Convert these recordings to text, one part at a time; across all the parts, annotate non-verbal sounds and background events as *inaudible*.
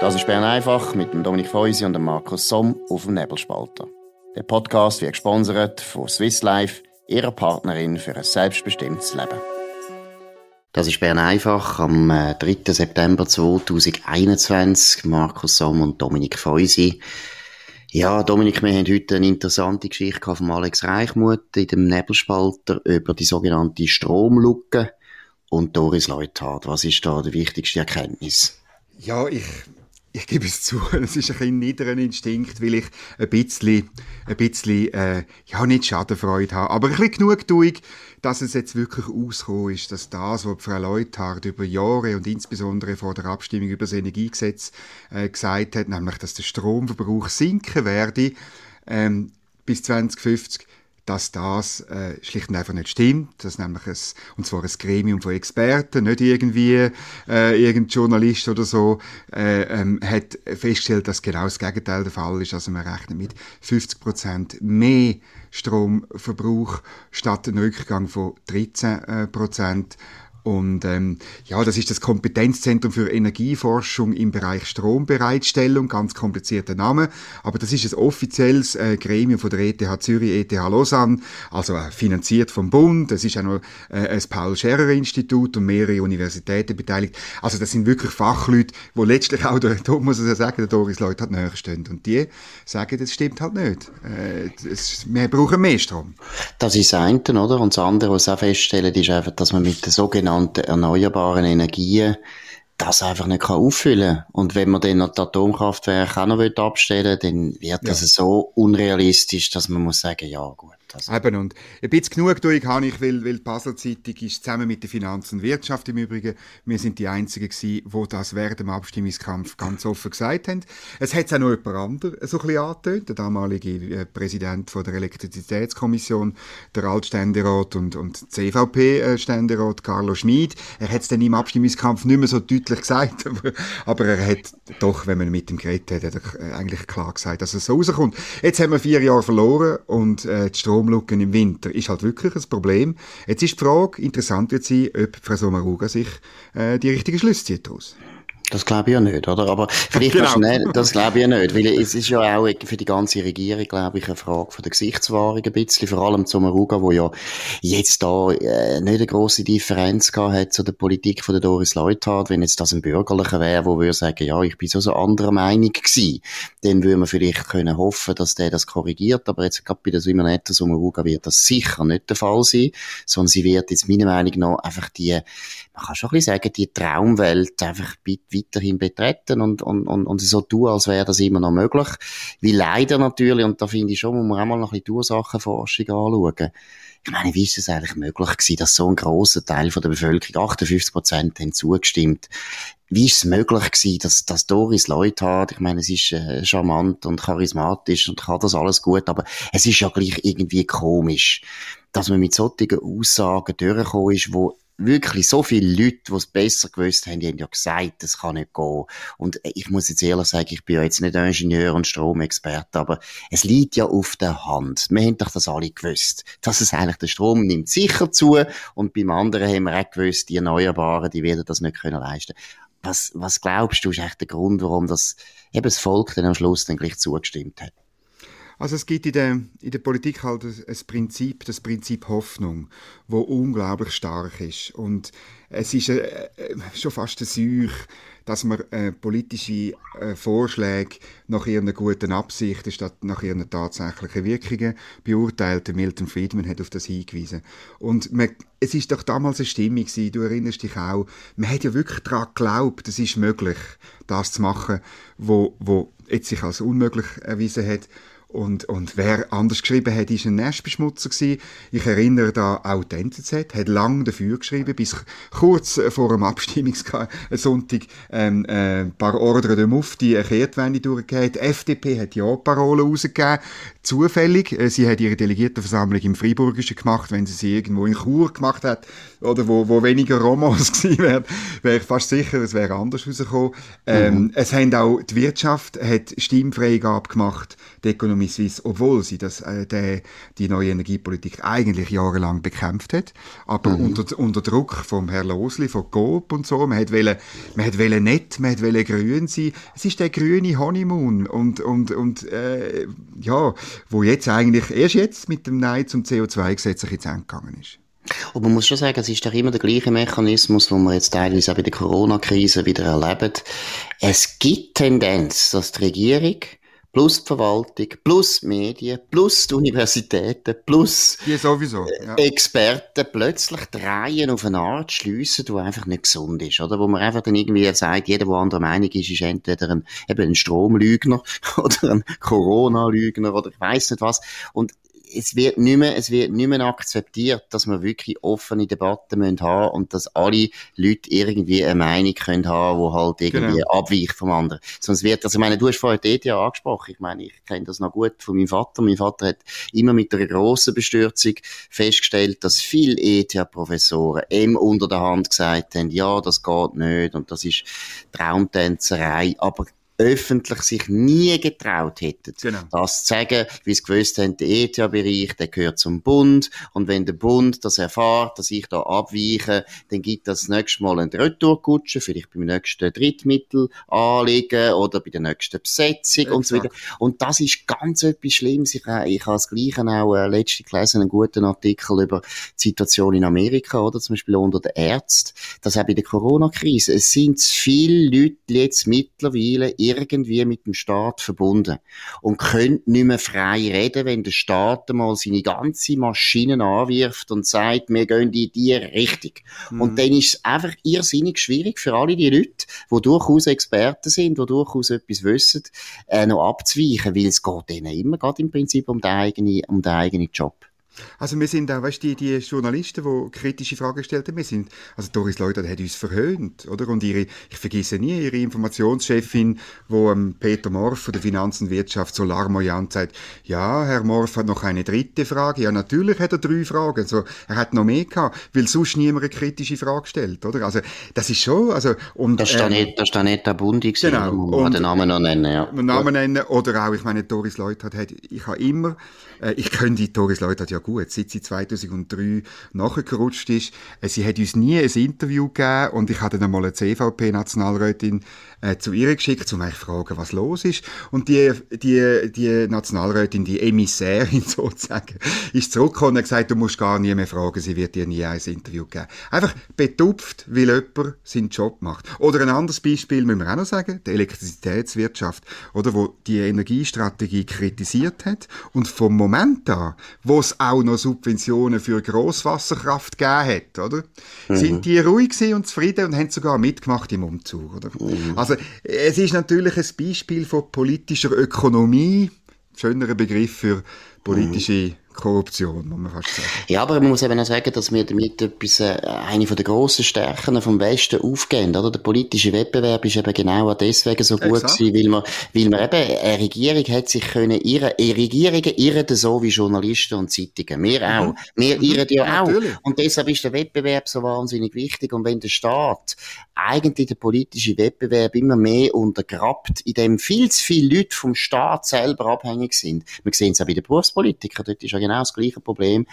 Das ist Bern einfach mit dem Dominik Feusi und dem Markus Somm auf dem Nebelspalter. Der Podcast wird gesponsert von Swiss Life, ihrer Partnerin für ein selbstbestimmtes Leben. Das ist Bern einfach am 3. Äh, September 2021. Markus Somm und Dominik Feusi. Ja, Dominik, wir haben heute eine interessante Geschichte von Alex Reichmuth in dem Nebelspalter über die sogenannte Stromlucke und Doris Leuthard. Was ist da die wichtigste Erkenntnis? Ja, ich ich gebe es zu, *laughs* es ist ein bisschen niederer Instinkt, weil ich ein bisschen, ein bisschen, äh, ja, nicht Schadenfreude habe, aber ein bisschen Genugtuung, dass es jetzt wirklich ausgekommen ist, dass das, was Frau Leuthardt über Jahre und insbesondere vor der Abstimmung über das Energiegesetz äh, gesagt hat, nämlich, dass der Stromverbrauch sinken werde, ähm, bis 2050, dass das äh, schlicht und einfach nicht stimmt, dass nämlich ein, und zwar ein Gremium von Experten, nicht irgendwie äh, irgendein Journalist oder so, äh, ähm, hat festgestellt, dass genau das Gegenteil der Fall ist. Also man rechnet mit 50 Prozent mehr Stromverbrauch statt einem Rückgang von 13 Prozent. Und ähm, ja, das ist das Kompetenzzentrum für Energieforschung im Bereich Strombereitstellung, ganz komplizierter Name, aber das ist ein offizielles äh, Gremium von der ETH Zürich, ETH Lausanne, also äh, finanziert vom Bund. Es ist auch noch äh, ein Paul-Scherrer-Institut und mehrere Universitäten beteiligt. Also das sind wirklich Fachleute, wo letztlich auch, der, *laughs* da muss ich ja sagen, der Doris Leute hat näher stehen. Und die sagen, das stimmt halt nicht. Äh, es, wir brauchen mehr Strom. Das ist das eine, oder? Und das andere, was auch feststellen, ist einfach, dass man mit der sogenannten sogenannten erneuerbaren Energien das einfach nicht kann auffüllen kann. Und wenn man dann noch die Atomkraftwerke auch noch abstellen will, dann wird das ja. so unrealistisch, dass man muss sagen, ja gut. Also. Eben, und ein bisschen Genugtuung habe ich, weil, weil die Basel Zeitung ist zusammen mit der Finanz- und Wirtschaft im Übrigen, wir sind die Einzigen gewesen, die das während dem Abstimmungskampf ganz offen gesagt haben. Es hat auch noch jemand anderes so ein bisschen angetönt, der damalige äh, Präsident von der Elektrizitätskommission, der Altständerat und, und CVP-Ständerat Carlo Schmid. Er hat es dann im Abstimmungskampf nicht mehr so deutlich gesagt, *laughs* aber, aber er hat doch, wenn man mit ihm geredet hat, hat er eigentlich klar gesagt, dass es so rauskommt. Jetzt haben wir vier Jahre verloren und äh, die Strom Stromlücken im Winter ist halt wirklich ein Problem. Jetzt ist die Frage, interessant wird sein, ob Frau Sommaruga sich äh, die richtigen Schlüsse zieht daraus. Das glaube ich ja nicht, oder? Aber vielleicht genau. schnell, das glaube ich ja nicht, weil es ist ja *laughs* auch für die ganze Regierung, glaube ich, eine Frage von der Gesichtswahrung ein bisschen, vor allem zum Ruga, wo ja jetzt da äh, nicht eine grosse Differenz gehabt hat zu der Politik von der Doris Leuthard. Wenn jetzt das ein Bürgerlicher wäre, wo würde sagen, ja, ich bin so so anderer Meinung gewesen, dann würde man vielleicht können hoffen, dass der das korrigiert, aber jetzt gerade bei der Simonetta Sommaruga wird das sicher nicht der Fall sein, sondern sie wird jetzt meiner Meinung nach einfach die man kann schon ein bisschen sagen, die Traumwelt einfach weiterhin betreten und, und, und, und so tun, als wäre das immer noch möglich. Wie leider natürlich, und da finde ich schon, muss man auch mal noch ein bisschen die Ursachenforschung anschauen. Ich meine, wie ist es eigentlich möglich gewesen, dass so ein grosser Teil von der Bevölkerung, 58 Prozent, haben zugestimmt? Wie ist es möglich gewesen, dass, dass Doris Leute hat? Ich meine, es ist äh, charmant und charismatisch und kann das alles gut, aber es ist ja gleich irgendwie komisch, dass man mit solchen Aussagen durchgekommen ist, wo wirklich so viele Leute, die es besser gewusst haben, die haben ja gesagt, das kann nicht gehen. Und ich muss jetzt ehrlich sagen, ich bin ja jetzt nicht Ingenieur und Stromexperte, aber es liegt ja auf der Hand. Wir haben doch das alle gewusst, dass es eigentlich der Strom nimmt sicher zu und beim anderen haben wir auch gewusst, die Erneuerbaren, die werden das nicht können leisten. Was, was glaubst du, ist eigentlich der Grund, warum das eben das Volk dann am Schluss dann gleich zugestimmt hat? Also es gibt in der, in der Politik halt ein Prinzip, das Prinzip Hoffnung, wo unglaublich stark ist. Und es ist äh, äh, schon fast eine Säuche, dass man äh, politische äh, Vorschläge nach ihren guten Absichten statt nach ihren tatsächlichen Wirkungen beurteilt. Milton Friedman hat auf das hingewiesen. Und man, es ist doch damals eine Stimmung gewesen, du erinnerst dich auch, man hat ja wirklich daran geglaubt, es ist möglich, das zu machen, wo, wo jetzt sich als unmöglich erwiesen hat. Und, und wer anders geschrieben hat, ist ein Nestbeschmutzer gewesen. Ich erinnere da auch die NZZ, hat lange dafür geschrieben, bis kurz vor dem Abstimmungssonntag ähm, äh, ein paar Ordre de Mufti eine Kehrtwende durchgegeben. Die FDP hat Ja-Parolen rausgegeben, zufällig. Äh, sie hat ihre Delegiertenversammlung im Freiburgischen gemacht, wenn sie sie irgendwo in Chur gemacht hat, oder wo, wo weniger Romans *laughs* gewesen wären, wäre ich fast sicher, es wäre anders rausgekommen. Ähm, mhm. Es haben auch, die Wirtschaft hat Stimmfreigabe gemacht, die Ökonomie Economy Suisse, obwohl sie das, äh, der, die neue Energiepolitik eigentlich jahrelang bekämpft hat, aber mhm. unter, unter Druck vom Herrn Losli, von Coop und so, man hat wollen, man hat wollen nett, man hat wollen grün sein, es ist der grüne Honeymoon und, und, und, äh, ja, wo jetzt eigentlich, erst jetzt mit dem Nein zum CO2-Gesetz ins Ende gegangen ist. Und man muss schon sagen, es ist doch immer der gleiche Mechanismus, den wir jetzt teilweise auch bei der Corona-Krise wieder erleben. Es gibt Tendenz, dass die Regierung plus die Verwaltung, plus die Medien, plus die Universitäten, plus die sowieso, ja. Experten plötzlich drehen auf eine Art schliessen, die einfach nicht gesund ist, oder? Wo man einfach dann irgendwie sagt, jeder, der anderer Meinung ist, ist entweder ein, eben ein Stromlügner *laughs* oder ein Corona-Lügner oder ich weiß nicht was. Und es wird nicht mehr, es wird nicht mehr akzeptiert, dass wir wirklich offene Debatten müssen haben und dass alle Leute irgendwie eine Meinung können haben, die halt irgendwie genau. abweicht vom anderen. Sonst wird, also ich meine, du hast vorhin die ETH angesprochen. Ich meine, ich kenne das noch gut von meinem Vater. Mein Vater hat immer mit einer grossen Bestürzung festgestellt, dass viele ETH-Professoren ihm unter der Hand gesagt haben, ja, das geht nicht und das ist Traumtänzerei. Aber öffentlich sich nie getraut hätten, genau. das zu sagen, wie sie gewusst haben, der ETH-Bereich, der gehört zum Bund und wenn der Bund das erfährt, dass ich da abweiche, dann gibt das nächste Mal eine Retourkutsche, vielleicht beim nächsten Drittmittel anlegen oder bei der nächsten Besetzung Exakt. und so weiter. Und das ist ganz etwas Schlimmes. Ich, äh, ich habe das Gleiche auch äh, letztens gelesen, einen guten Artikel über die Situation in Amerika, oder zum Beispiel unter den Ärzten, dass auch bei der Corona-Krise, es sind viele Leute jetzt mittlerweile irgendwie mit dem Staat verbunden und können nicht mehr frei reden, wenn der Staat mal seine ganze Maschinen anwirft und sagt, wir gehen in die Richtung. Mhm. Und dann ist es einfach irrsinnig schwierig für alle die Leute, die durchaus Experten sind, die durchaus etwas wissen, äh, noch abzuweichen, weil es geht denen immer gerade im Prinzip um den eigenen, um den eigenen Job. Also wir sind auch, weißt du, die, die Journalisten, die kritische Fragen gestellt haben, wir sind, also Doris Leuter hat uns verhöhnt, oder? Und ihre, ich vergesse nie, ihre Informationschefin, wo ähm, Peter Morf von der Finanz- und Wirtschaft so larmoyant sagt, ja, Herr Morf hat noch eine dritte Frage. Ja, natürlich hat er drei Fragen. Also, er hat noch mehr gehabt, weil sonst niemand eine kritische Frage stellt, oder? Also, das ist schon, also, und, Das ist ähm, nicht, das ist nicht der Bundi gewesen, genau. man den Namen noch nennen, ja. Den Namen nennen, oder auch, ich meine, Doris Leuter hat, ich habe immer, äh, ich kenne die Doris Leuter ja gut, seit sie 2003 nachgerutscht ist. Äh, sie hat uns nie ein Interview gegeben und ich hatte dann einmal eine CVP-Nationalrätin äh, zu ihr geschickt, um mich zu fragen, was los ist. Und die, die, die Nationalrätin, die Emissärin *laughs* sozusagen, ist zurückgekommen und hat gesagt, du musst gar nie mehr fragen, sie wird dir nie ein Interview geben. Einfach betupft, weil jemand seinen Job macht. Oder ein anderes Beispiel müssen wir auch noch sagen, die Elektrizitätswirtschaft, oder, wo die Energiestrategie kritisiert hat und vom Moment an, wo es auch noch Subventionen für Grosswasserkraft gegeben hat, oder, mhm. sind die ruhig und zufrieden und haben sogar mitgemacht im Umzug, oder? Mhm. Also, es ist natürlich ein Beispiel von politischer Ökonomie, schönerer Begriff für politische mhm. Korruption, muss man fast sagen. Ja, aber man muss eben auch sagen, dass wir damit etwas, äh, eine von den grossen Stärken vom Westen aufgehen, oder? Der politische Wettbewerb ist eben genau deswegen so gut Exakt. gewesen, weil man, weil man eben, eine Regierung hat sich können irren, Regierungen irren so wie Journalisten und Zeitungen. Wir auch. Mhm. Wir mhm. irren ja auch. Natürlich. Und deshalb ist der Wettbewerb so wahnsinnig wichtig. Und wenn der Staat eigentlich den politischen Wettbewerb immer mehr untergrabt, in dem viel zu viele Leute vom Staat selber abhängig sind. Wir sehen es auch bei den Berufspolitikern, dort ist ja genau das gleiche Problem.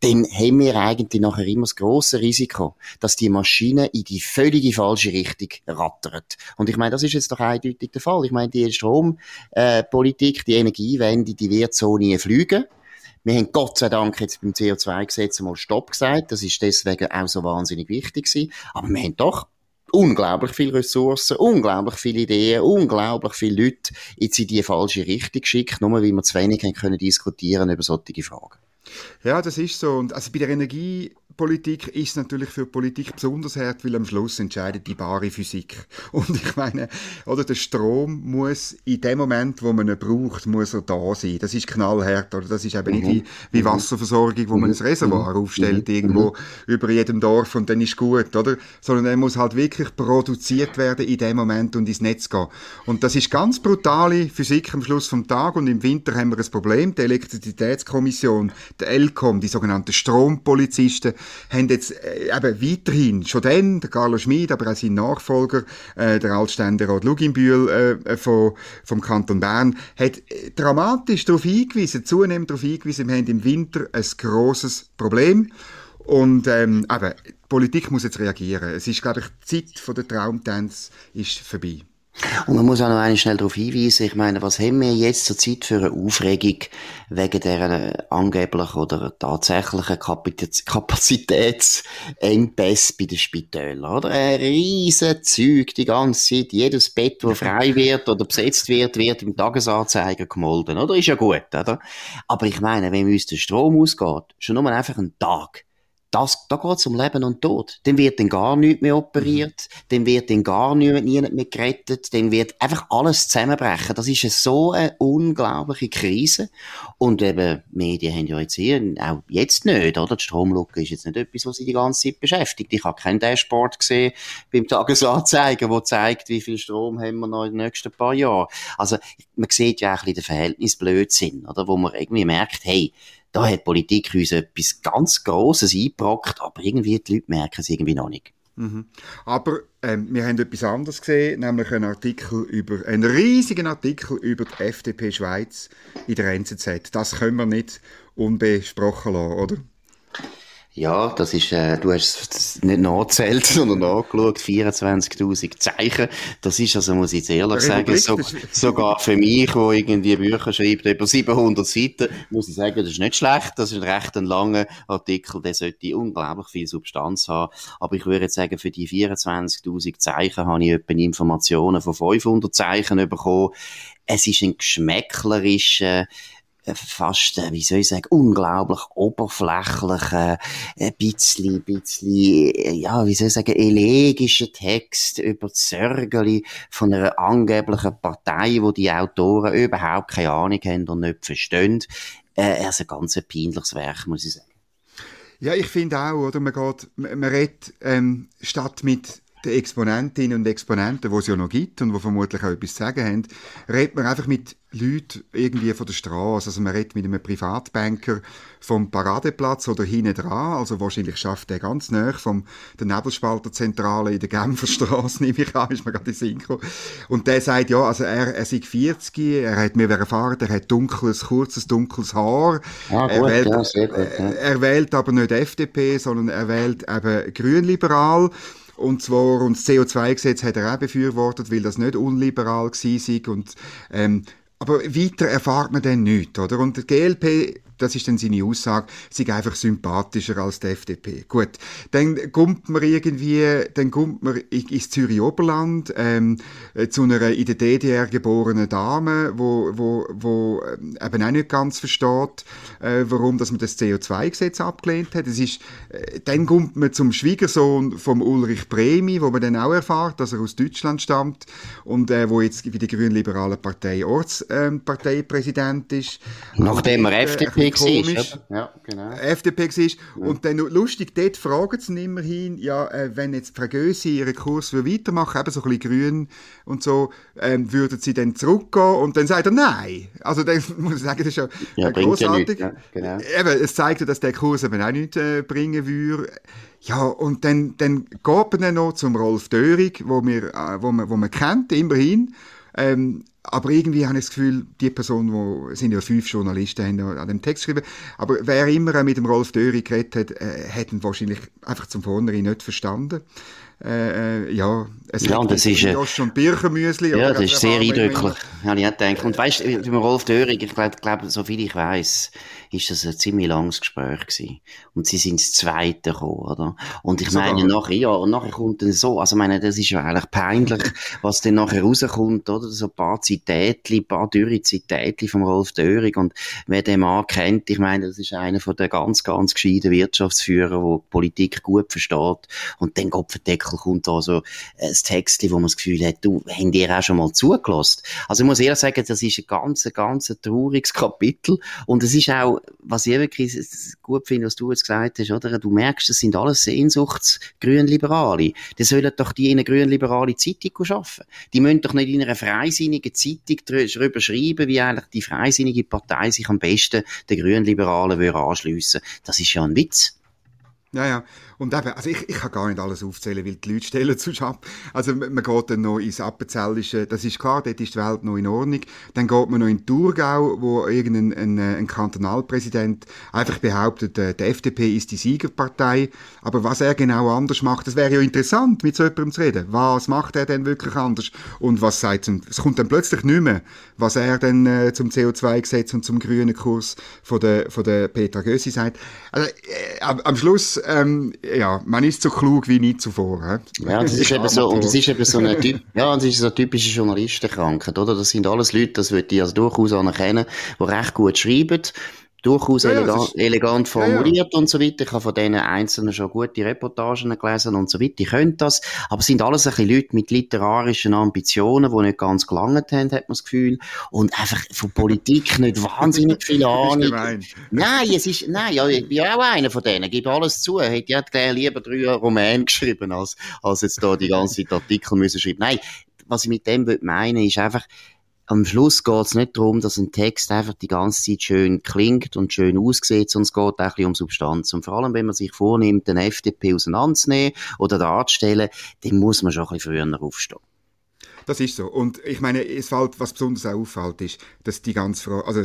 Dann haben wir eigentlich nachher immer das grosse Risiko, dass die Maschine in die völlige falsche Richtung rattert. Und ich meine, das ist jetzt doch eindeutig der Fall. Ich meine, die Strompolitik, die Energiewende, die wird so nie fliegen. Wir haben Gott sei Dank jetzt beim CO2-Gesetz mal Stopp gesagt. Das ist deswegen auch so wahnsinnig wichtig gewesen. Aber wir haben doch unglaublich viele Ressourcen, unglaublich viele Ideen, unglaublich viele Leute jetzt in die falsche Richtung geschickt, nur weil wir zu wenig haben können diskutieren über solche Fragen. Ja, das ist so. Und also bei der Energie Politik ist natürlich für Politik besonders hart, weil am Schluss entscheidet die bare Physik. *laughs* Und ich meine, oder der Strom muss in dem Moment, wo man ihn braucht, muss er da sein. Das ist knallhart, oder das ist eben nicht wie, mhm. wie mhm. Wasserversorgung, wo man ein mhm. Reservoir aufstellt irgendwo über jedem Dorf und dann ist gut, oder? Sondern er muss halt wirklich produziert werden in dem Moment und ins Netz gehen. Und das ist ganz brutale Physik am Schluss vom Tag und im Winter haben wir ein Problem. Die Elektrizitätskommission, der ELCOM, die sogenannten Strompolizisten, haben jetzt äh, eben weiterhin, schon dann, der Carlo Schmid, aber auch sein Nachfolger, äh, der Altständerat Luginbühl äh, von, vom Kanton Bern, hat äh, dramatisch darauf hingewiesen, zunehmend darauf hingewiesen, wir haben im Winter ein grosses Problem. Und ähm, eben, die Politik muss jetzt reagieren. Es ist, glaube ich, die Zeit der Traumtanz ist vorbei. Und man muss auch noch einmal schnell darauf hinweisen, ich meine, was haben wir jetzt zur Zeit für eine Aufregung wegen der angeblichen oder tatsächlichen Kapazitätsengpässe bei den Spitälern, oder? Ein riesen Zeug die ganze Zeit, jedes Bett, das frei wird oder besetzt wird, wird im Tagesanzeiger gemolden, oder? Ist ja gut, oder? Aber ich meine, wenn uns der Strom ausgeht, schon nur einfach einen Tag, das, da geht es um Leben und Tod. Dann wird dann gar nichts mehr operiert, mhm. dann wird dann gar niemand, niemand mehr gerettet, dann wird einfach alles zusammenbrechen. Das ist so eine unglaubliche Krise. Und eben, Medien haben ja jetzt hier, auch jetzt nicht, oder? Die Stromlücke ist jetzt nicht etwas, was sie die ganze Zeit beschäftigt. Ich habe kein Dashboard gesehen beim Tagesanzeiger, wo zeigt, wie viel Strom haben wir noch in den nächsten paar Jahren. Also, man sieht ja auch ein bisschen den Verhältnisblödsinn, oder? Wo man irgendwie merkt, hey, da hat die Politik uns etwas ganz Grosses eingebrockt, aber irgendwie die Leute merken es irgendwie noch nicht. Mhm. Aber ähm, wir haben etwas anderes gesehen, nämlich einen Artikel über, einen riesigen Artikel über die FDP Schweiz in der NZZ. Das können wir nicht unbesprochen lassen, oder? Ja, das ist, äh, du hast es nicht nachgezählt, *laughs* sondern nachgeschaut, 24.000 Zeichen. Das ist also, muss ich jetzt ehrlich sagen, so, sogar für mich, der irgendwie Bücher schreibt, über 700 Seiten, muss ich sagen, das ist nicht schlecht. Das ist ein recht ein langer Artikel, der sollte unglaublich viel Substanz haben. Aber ich würde jetzt sagen, für die 24.000 Zeichen habe ich etwa Informationen von 500 Zeichen bekommen. Es ist ein geschmäcklerischer, fast, äh, wie soll ich sagen, unglaublich oberflächlichen, ein bisschen, bisschen, äh, ja, wie soll ich sagen, elegischen Text über die Sörgeli von einer angeblichen Partei, wo die Autoren überhaupt keine Ahnung haben und nicht verstehen. Äh, also ein ganz peinliches Werk, muss ich sagen. Ja, ich finde auch, oder? Man geht, man redet, ähm, statt mit den Exponentinnen und Exponenten, die es ja noch gibt und die vermutlich auch etwas zu sagen haben, redet man einfach mit Leute irgendwie von der Straße. Also man redet mit einem Privatbanker vom Paradeplatz oder hinten dran. Also wahrscheinlich schafft er ganz nah vom der Nebelspalterzentrale in der Genferstraße, *laughs* nehme ich an, ist mir gerade in Synchro. Und der sagt, ja, also er, er sei 40, er hat mir erfahren, er hat dunkles, kurzes, dunkles Haar. Ah, gut, er, wählt, ja, gut, ja. er wählt aber nicht FDP, sondern er wählt eben grünliberal. Und zwar, und das CO2-Gesetz hat er auch befürwortet, weil das nicht unliberal war. Und, ähm, aber weiter erfahrt man dann nichts, oder? Und der GLP das ist dann seine Aussage, sei einfach sympathischer als die FDP. Gut, dann kommt man irgendwie, dann kommt man ins Zürich Oberland ähm, äh, zu einer in der DDR geborenen Dame, wo, wo, wo ähm, eben auch nicht ganz versteht, äh, warum dass man das CO2-Gesetz abgelehnt hat. Es ist, äh, dann kommt man zum Schwiegersohn vom Ulrich Bremi, wo man dann auch erfahrt, dass er aus Deutschland stammt und äh, wo jetzt wie die grünliberale Partei Ortsparteipräsident ähm, ist. Nachdem er FDP FDP komisch. Ja, genau. FDP war. Und dann lustig, dort fragen sie immerhin, ja, äh, wenn jetzt Frau ihren Kurs weitermachen eben so ein bisschen grün und so, ähm, würden sie dann zurückgehen? Und dann sagt er nein. Also dann *laughs* muss ich sagen, das ist ja, ja großartig. Ja, genau. Eben, es zeigt ja, dass der Kurs eben auch nichts äh, bringen würde. Ja, und dann, dann geht man dann noch zum Rolf Dörig, wo, wir, äh, wo, man, wo man kennt, immerhin. Ähm, aber irgendwie habe ich das Gefühl, die Person, wo sind ja fünf Journalisten, haben an dem Text geschrieben, aber wer immer mit dem Rolf Döri geredet hat, äh, hat ihn wahrscheinlich einfach zum Vornherein nicht verstanden. Äh, äh, ja, es ja, das ist, Jost und Birchenmüsli. Ja, das ist sehr eindrücklich, habe ich auch gedacht. Und weißt du, Rolf Döring, ich glaube, glaub, so viel ich weiß, ist das ein ziemlich langes Gespräch gewesen. Und sie sind das Zweite gekommen, oder? Und ich Sogar. meine, nachher, ja, und nachher kommt dann so, also ich meine, das ist ja eigentlich peinlich, was dann nachher rauskommt, oder? So ein paar Zitätli, ein paar dürre Zitätli vom Rolf Döring. Und wer den Mann kennt, ich meine, das ist einer von den ganz, ganz gescheiten Wirtschaftsführer, der Politik gut versteht. Und dann Kopfendeckel kommt da so ein Text, wo man das Gefühl hat, du, haben dir auch schon mal zugelassen? Also ich muss ehrlich sagen, das ist ein ganz, ganz trauriges Kapitel und es ist auch, was ich wirklich gut finde, was du jetzt gesagt hast, oder? Du merkst, das sind alles Sehnsuchts-Grünliberale. Die sollen doch die in eine grünliberale Zeitung arbeiten. Die müssen doch nicht in einer freisinnigen Zeitung darüber schreiben, wie eigentlich die freisinnige Partei sich am besten den Grünliberalen anschliessen würde. Das ist ja ein Witz. Ja, ja. Und eben, also ich, ich kann gar nicht alles aufzählen, weil die Leute stellen zu ab. Also man geht dann noch ins Appenzellische, das ist klar, dort ist die Welt noch in Ordnung. Dann geht man noch in Thurgau, wo irgendein ein, äh, ein Kantonalpräsident einfach behauptet, äh, die FDP ist die Siegerpartei. Aber was er genau anders macht, das wäre ja interessant, mit so jemandem zu reden. Was macht er denn wirklich anders? Und was sagt es kommt dann plötzlich nicht mehr, was er denn äh, zum CO2-Gesetz und zum grünen Kurs von der, von der Petra Gössi sagt. Also, äh, am Schluss, ähm, ja, man ist so klug wie nie zuvor. He? Ja, das ist eben so, und das ist eben so eine, *laughs* ja, das ist so eine typische Journalistenkrankheit, oder? Das sind alles Leute, das würde ich also durchaus anerkennen, die recht gut schreiben, durchaus ja, elegant, ist, elegant formuliert ja, und so weiter. Ich habe von denen Einzelnen schon gute Reportagen gelesen und so weiter. Ich könnte das. Aber es sind alles ein bisschen Leute mit literarischen Ambitionen, die nicht ganz gelangt haben, hat man das Gefühl. Und einfach von Politik *laughs* nicht wahnsinnig viel Ahnung. nein, es ist, nein, ja, ich bin auch einer von denen. Gib alles zu. Hätte ja lieber drei Romane geschrieben, als, als jetzt da die ganze Zeit Artikel müssen schreiben. Nein, was ich mit dem meine, ist einfach, am Schluss geht es nicht darum, dass ein Text einfach die ganze Zeit schön klingt und schön aussieht, sondern es geht auch ein bisschen um Substanz. Und vor allem, wenn man sich vornimmt, den FDP auseinanderzunehmen oder darzustellen, dann muss man schon ein bisschen früher aufstehen. Das ist so. Und ich meine, es fällt, was besonders auch auffällt, ist, dass die ganze Frage, also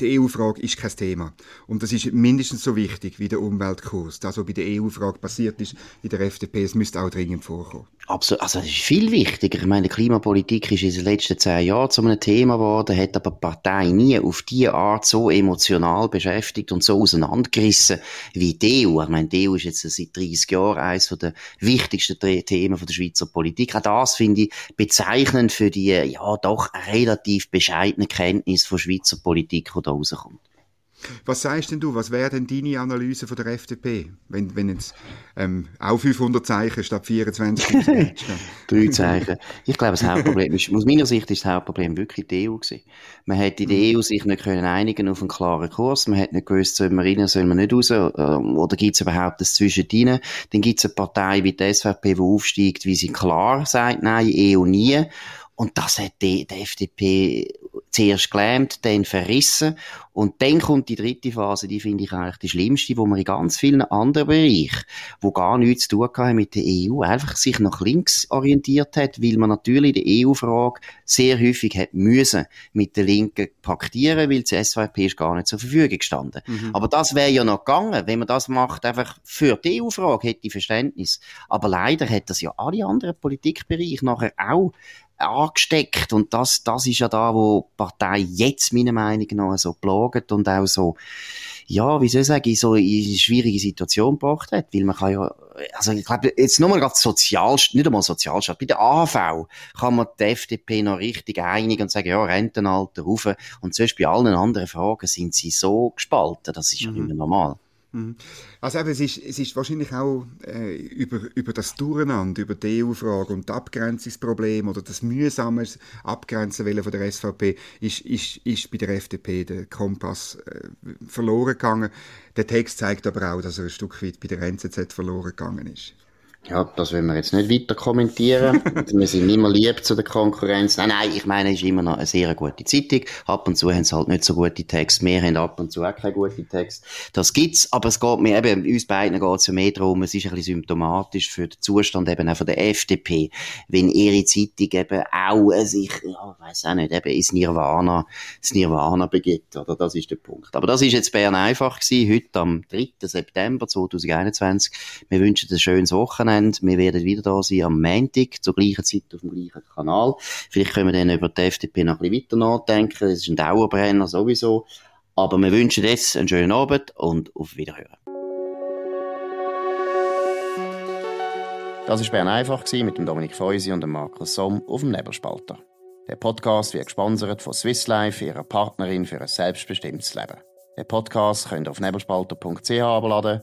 die EU-Frage ist kein Thema. Und das ist mindestens so wichtig wie der Umweltkurs. Das, was bei der EU-Frage passiert ist in der FDP, es müsste auch dringend vorkommen. Absolut. Also, das ist viel wichtiger. Ich meine, Klimapolitik ist in den letzten zehn Jahren zu einem Thema geworden, hat aber die Partei nie auf diese Art so emotional beschäftigt und so auseinandergerissen wie die EU. Ich meine, die EU ist jetzt seit 30 Jahren eines der wichtigsten Themen der Schweizer Politik. Auch das finde ich bezeichnend für die, ja, doch relativ bescheidene Kenntnis von Schweizer Politik, die da rauskommt. Was sagst denn du, was wäre denn deine Analyse von der FDP, wenn, wenn jetzt ähm, auch 500 Zeichen statt 24 *laughs* Drei Zeichen. Ich glaube, das Hauptproblem ist, aus meiner Sicht ist das Hauptproblem wirklich die EU gewesen. Man hätte in der mhm. EU sich nicht können einigen auf einen klaren Kurs. Man hätte nicht gewusst, soll man rein, soll man nicht raus, ähm, oder gibt es überhaupt das Zwischendrin? Dann gibt es eine Partei wie die SVP, die aufsteigt, wie sie klar sagt, nein, EU nie. Und das hat die, die FDP zuerst gelähmt, dann verrissen. Und dann kommt die dritte Phase, die finde ich eigentlich die schlimmste, wo man in ganz vielen anderen Bereichen, wo gar nichts zu tun haben mit der EU, einfach sich nach links orientiert hat, weil man natürlich die EU-Frage sehr häufig hat müssen mit der Linken paktieren, weil die SVP ist gar nicht zur Verfügung gestanden. Mhm. Aber das wäre ja noch gegangen, wenn man das macht, einfach für die EU-Frage hätte ich Verständnis. Aber leider hat das ja alle anderen Politikbereiche nachher auch angesteckt. Und das, das ist ja da, wo die Partei jetzt meiner Meinung nach so plagt und auch so, ja, wie soll ich sagen, so in eine schwierige Situation gebracht hat, weil man kann ja, also ich glaube, jetzt nur mal gerade Sozial, nicht einmal Sozialstaat, bei der AV kann man die FDP noch richtig einig und sagen, ja, Rentenalter rauf und sonst bei allen anderen Fragen sind sie so gespalten, das ist ja mhm. nicht mehr normal. Mhm. Also eben, es ist, es ist wahrscheinlich auch äh, über, über das Durcheinander, über die EU-Frage und das Abgrenzungsproblem oder das mühsame Abgrenzen von der SVP ist, ist, ist bei der FDP der Kompass äh, verloren gegangen. Der Text zeigt aber auch, dass er ein Stück weit bei der NZZ verloren gegangen ist. Ja, das wollen wir jetzt nicht weiter kommentieren. *laughs* wir sind nicht mehr lieb zu der Konkurrenz. Nein, nein, ich meine, es ist immer noch eine sehr gute Zeitung. Ab und zu haben sie halt nicht so gute Texte. Wir haben ab und zu auch keine guten Texte. Das gibt's, aber es geht mir eben, uns beiden geht es ja mehr darum, es ist ein bisschen symptomatisch für den Zustand eben auch von der FDP. Wenn ihre Zeitung eben auch sich, ja, ich weiss auch nicht, eben ins Nirvana, ins Nirvana begibt, oder? Das ist der Punkt. Aber das ist jetzt Bern einfach gewesen, heute am 3. September 2021. Wir wünschen ein schönes Wochenende haben. Wir werden wieder da sein am Montag, zur gleichen Zeit auf dem gleichen Kanal. Vielleicht können wir dann über die FDP noch ein bisschen weiter nachdenken. Das ist ein Dauerbrenner sowieso. Aber wir wünschen jetzt einen schönen Abend und auf Wiederhören. Das war Bern einfach mit dem Dominik Feusi und dem Markus Somm auf dem Nebelspalter. Der Podcast wird gesponsert von Swiss Life, ihrer Partnerin für ein selbstbestimmtes Leben. Den Podcast könnt ihr auf nebelspalter.ch abladen